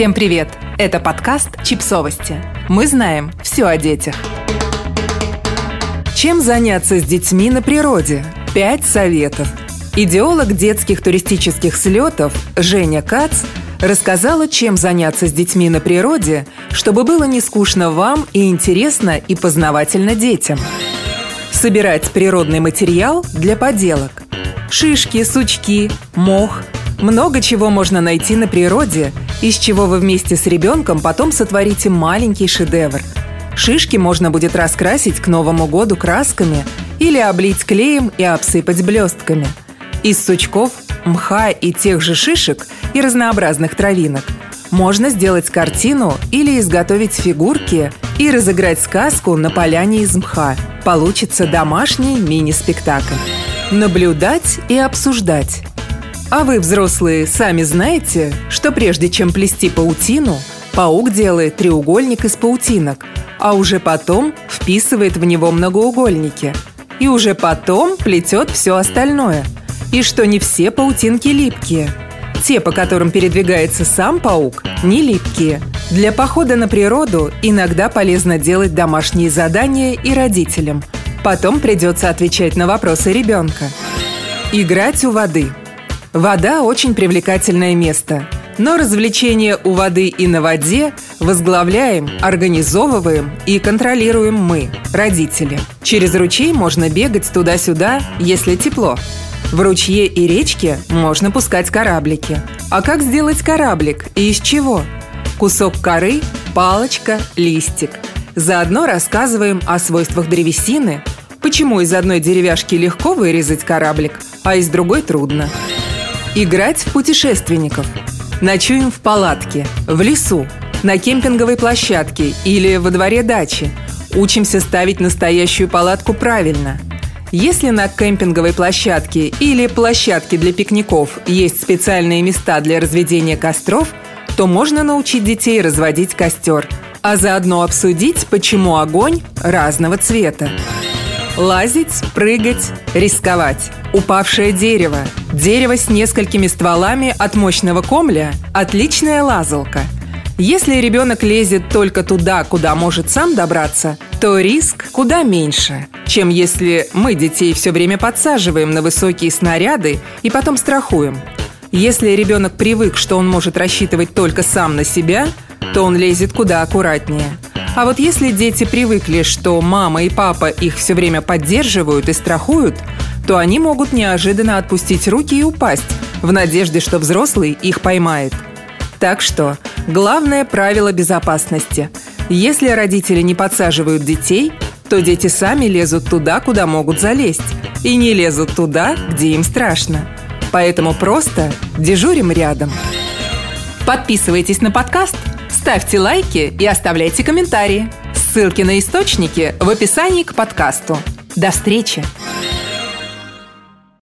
Всем привет! Это подкаст «Чипсовости». Мы знаем все о детях. Чем заняться с детьми на природе? Пять советов. Идеолог детских туристических слетов Женя Кац рассказала, чем заняться с детьми на природе, чтобы было не скучно вам и интересно и познавательно детям. Собирать природный материал для поделок. Шишки, сучки, мох. Много чего можно найти на природе – из чего вы вместе с ребенком потом сотворите маленький шедевр. Шишки можно будет раскрасить к Новому году красками или облить клеем и обсыпать блестками. Из сучков, мха и тех же шишек и разнообразных травинок можно сделать картину или изготовить фигурки и разыграть сказку на поляне из мха. Получится домашний мини-спектакль. Наблюдать и обсуждать. А вы, взрослые, сами знаете, что прежде чем плести паутину, паук делает треугольник из паутинок, а уже потом вписывает в него многоугольники. И уже потом плетет все остальное. И что не все паутинки липкие. Те, по которым передвигается сам паук, не липкие. Для похода на природу иногда полезно делать домашние задания и родителям. Потом придется отвечать на вопросы ребенка. Играть у воды – Вода – очень привлекательное место. Но развлечения у воды и на воде возглавляем, организовываем и контролируем мы, родители. Через ручей можно бегать туда-сюда, если тепло. В ручье и речке можно пускать кораблики. А как сделать кораблик и из чего? Кусок коры, палочка, листик. Заодно рассказываем о свойствах древесины, почему из одной деревяшки легко вырезать кораблик, а из другой трудно. Играть в путешественников. Ночуем в палатке, в лесу, на кемпинговой площадке или во дворе дачи. Учимся ставить настоящую палатку правильно. Если на кемпинговой площадке или площадке для пикников есть специальные места для разведения костров, то можно научить детей разводить костер, а заодно обсудить, почему огонь разного цвета. Лазить, прыгать, рисковать. Упавшее дерево. Дерево с несколькими стволами от мощного комля – отличная лазалка. Если ребенок лезет только туда, куда может сам добраться, то риск куда меньше, чем если мы детей все время подсаживаем на высокие снаряды и потом страхуем. Если ребенок привык, что он может рассчитывать только сам на себя, то он лезет куда аккуратнее – а вот если дети привыкли, что мама и папа их все время поддерживают и страхуют, то они могут неожиданно отпустить руки и упасть, в надежде, что взрослый их поймает. Так что главное правило безопасности. Если родители не подсаживают детей, то дети сами лезут туда, куда могут залезть, и не лезут туда, где им страшно. Поэтому просто дежурим рядом. Подписывайтесь на подкаст – Ставьте лайки и оставляйте комментарии. Ссылки на источники в описании к подкасту. До встречи!